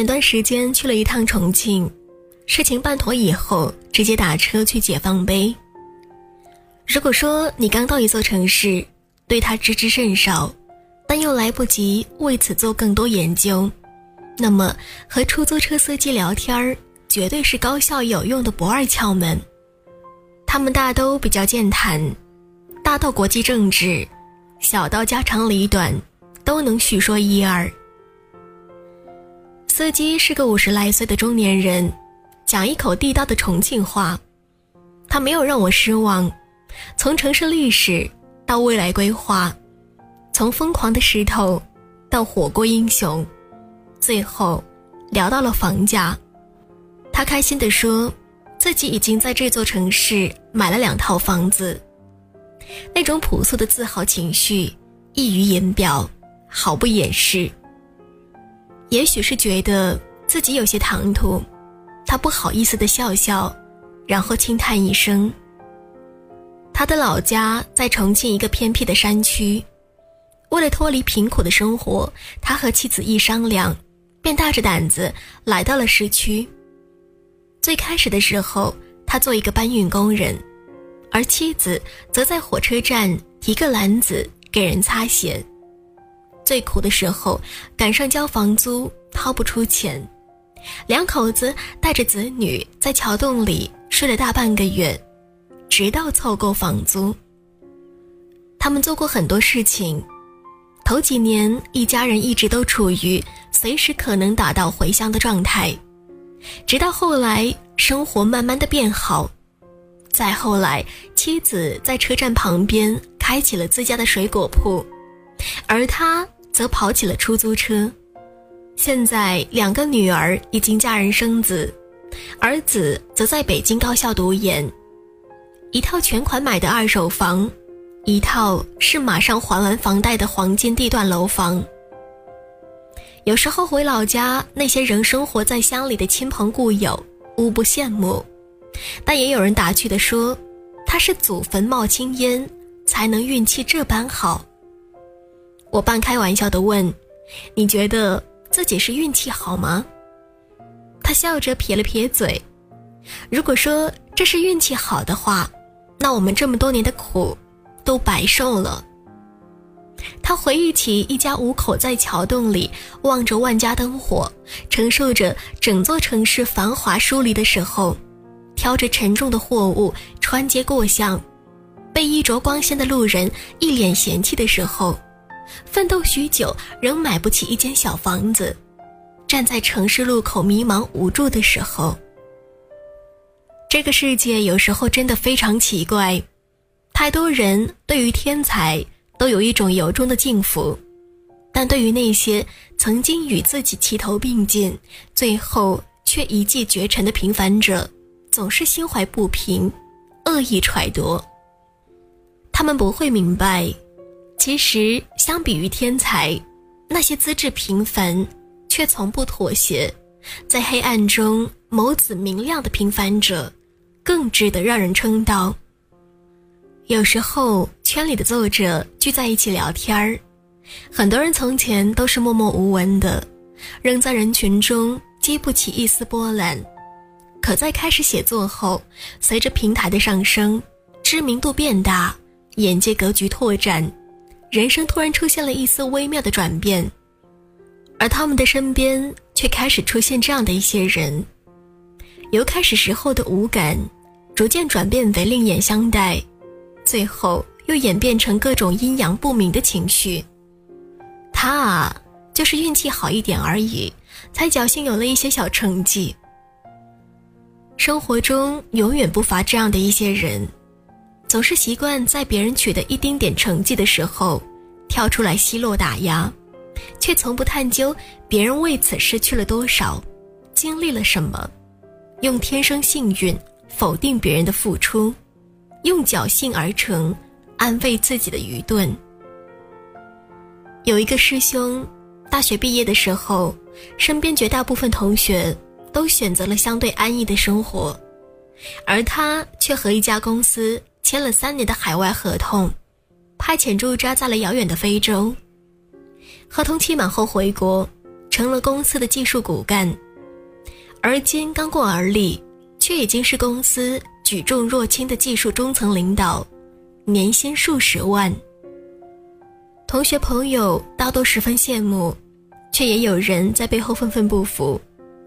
前段时间去了一趟重庆，事情办妥以后，直接打车去解放碑。如果说你刚到一座城市，对它知之甚少，但又来不及为此做更多研究，那么和出租车司机聊天儿，绝对是高效有用的不二窍门。他们大都比较健谈，大到国际政治，小到家长里短，都能叙说一二。司机是个五十来岁的中年人，讲一口地道的重庆话。他没有让我失望，从城市历史到未来规划，从疯狂的石头到火锅英雄，最后聊到了房价。他开心地说，自己已经在这座城市买了两套房子，那种朴素的自豪情绪溢于言表，毫不掩饰。也许是觉得自己有些唐突，他不好意思的笑笑，然后轻叹一声。他的老家在重庆一个偏僻的山区，为了脱离贫苦的生活，他和妻子一商量，便大着胆子来到了市区。最开始的时候，他做一个搬运工人，而妻子则在火车站提个篮子给人擦鞋。最苦的时候，赶上交房租掏不出钱，两口子带着子女在桥洞里睡了大半个月，直到凑够房租。他们做过很多事情，头几年一家人一直都处于随时可能打道回乡的状态，直到后来生活慢慢的变好，再后来妻子在车站旁边开起了自家的水果铺，而他。则跑起了出租车，现在两个女儿已经嫁人生子，儿子则在北京高校读研，一套全款买的二手房，一套是马上还完房贷的黄金地段楼房。有时候回老家，那些仍生活在乡里的亲朋故友无不羡慕，但也有人打趣地说，他是祖坟冒青烟，才能运气这般好。我半开玩笑的问：“你觉得自己是运气好吗？”他笑着撇了撇嘴。如果说这是运气好的话，那我们这么多年的苦都白受了。他回忆起一家五口在桥洞里望着万家灯火，承受着整座城市繁华疏离的时候，挑着沉重的货物穿街过巷，被衣着光鲜的路人一脸嫌弃的时候。奋斗许久，仍买不起一间小房子，站在城市路口迷茫无助的时候。这个世界有时候真的非常奇怪，太多人对于天才都有一种由衷的敬服，但对于那些曾经与自己齐头并进，最后却一骑绝尘的平凡者，总是心怀不平，恶意揣度。他们不会明白。其实，相比于天才，那些资质平凡却从不妥协，在黑暗中眸子明亮的平凡者，更值得让人称道。有时候，圈里的作者聚在一起聊天儿，很多人从前都是默默无闻的，仍在人群中激不起一丝波澜，可在开始写作后，随着平台的上升，知名度变大，眼界格局拓展。人生突然出现了一丝微妙的转变，而他们的身边却开始出现这样的一些人，由开始时候的无感，逐渐转变为另眼相待，最后又演变成各种阴阳不明的情绪。他啊，就是运气好一点而已，才侥幸有了一些小成绩。生活中永远不乏这样的一些人。总是习惯在别人取得一丁点成绩的时候，跳出来奚落打压，却从不探究别人为此失去了多少，经历了什么，用天生幸运否定别人的付出，用侥幸而成安慰自己的愚钝。有一个师兄，大学毕业的时候，身边绝大部分同学都选择了相对安逸的生活，而他却和一家公司。签了三年的海外合同，派遣驻扎在了遥远的非洲。合同期满后回国，成了公司的技术骨干，而今刚过而立，却已经是公司举重若轻的技术中层领导，年薪数十万。同学朋友大多十分羡慕，却也有人在背后愤愤不服，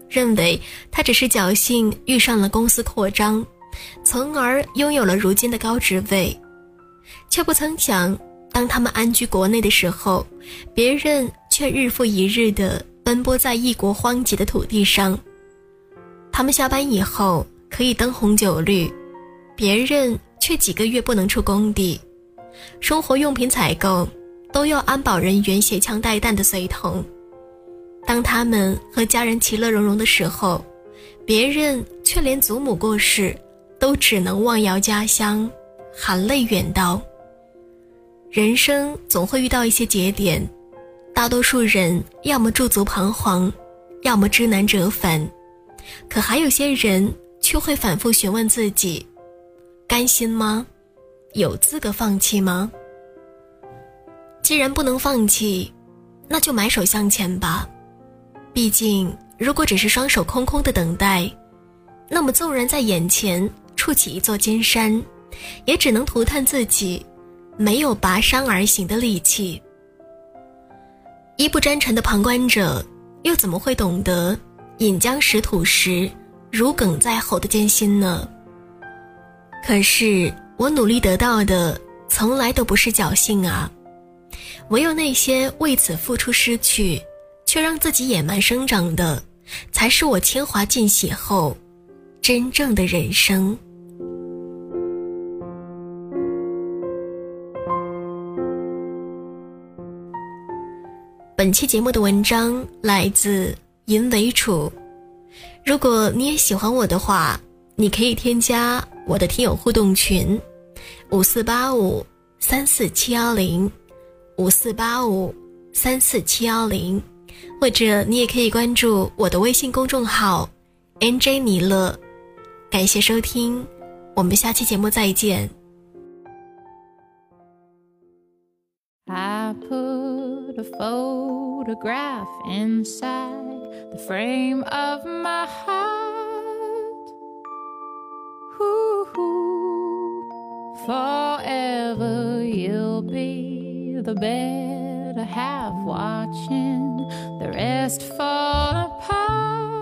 认为他只是侥幸遇上了公司扩张，从而拥有了如今的高职位，却不曾想，当他们安居国内的时候，别人却日复一日地奔波在异国荒瘠的土地上。他们下班以后可以灯红酒绿，别人却几个月不能出工地，生活用品采购。都要安保人员携枪带弹的随同。当他们和家人其乐融融的时候，别人却连祖母过世都只能望遥家乡，含泪远道。人生总会遇到一些节点，大多数人要么驻足彷徨，要么知难折返，可还有些人却会反复询问自己：甘心吗？有资格放弃吗？既然不能放弃，那就埋首向前吧。毕竟，如果只是双手空空的等待，那么纵然在眼前触起一座金山，也只能涂炭自己没有拔山而行的力气。一不沾尘的旁观者，又怎么会懂得饮江食土时如鲠在喉的艰辛呢？可是，我努力得到的，从来都不是侥幸啊。唯有那些为此付出失去，却让自己野蛮生长的，才是我铅华尽洗后真正的人生。本期节目的文章来自银为楚。如果你也喜欢我的话，你可以添加我的听友互动群：五四八五三四七幺零。五四八五三四七幺零，或者你也可以关注我的微信公众号 “nj 尼乐”。感谢收听，我们下期节目再见。the photograph inside the frame of my heart. Ooh, forever you'll be the better half watching the rest fall apart.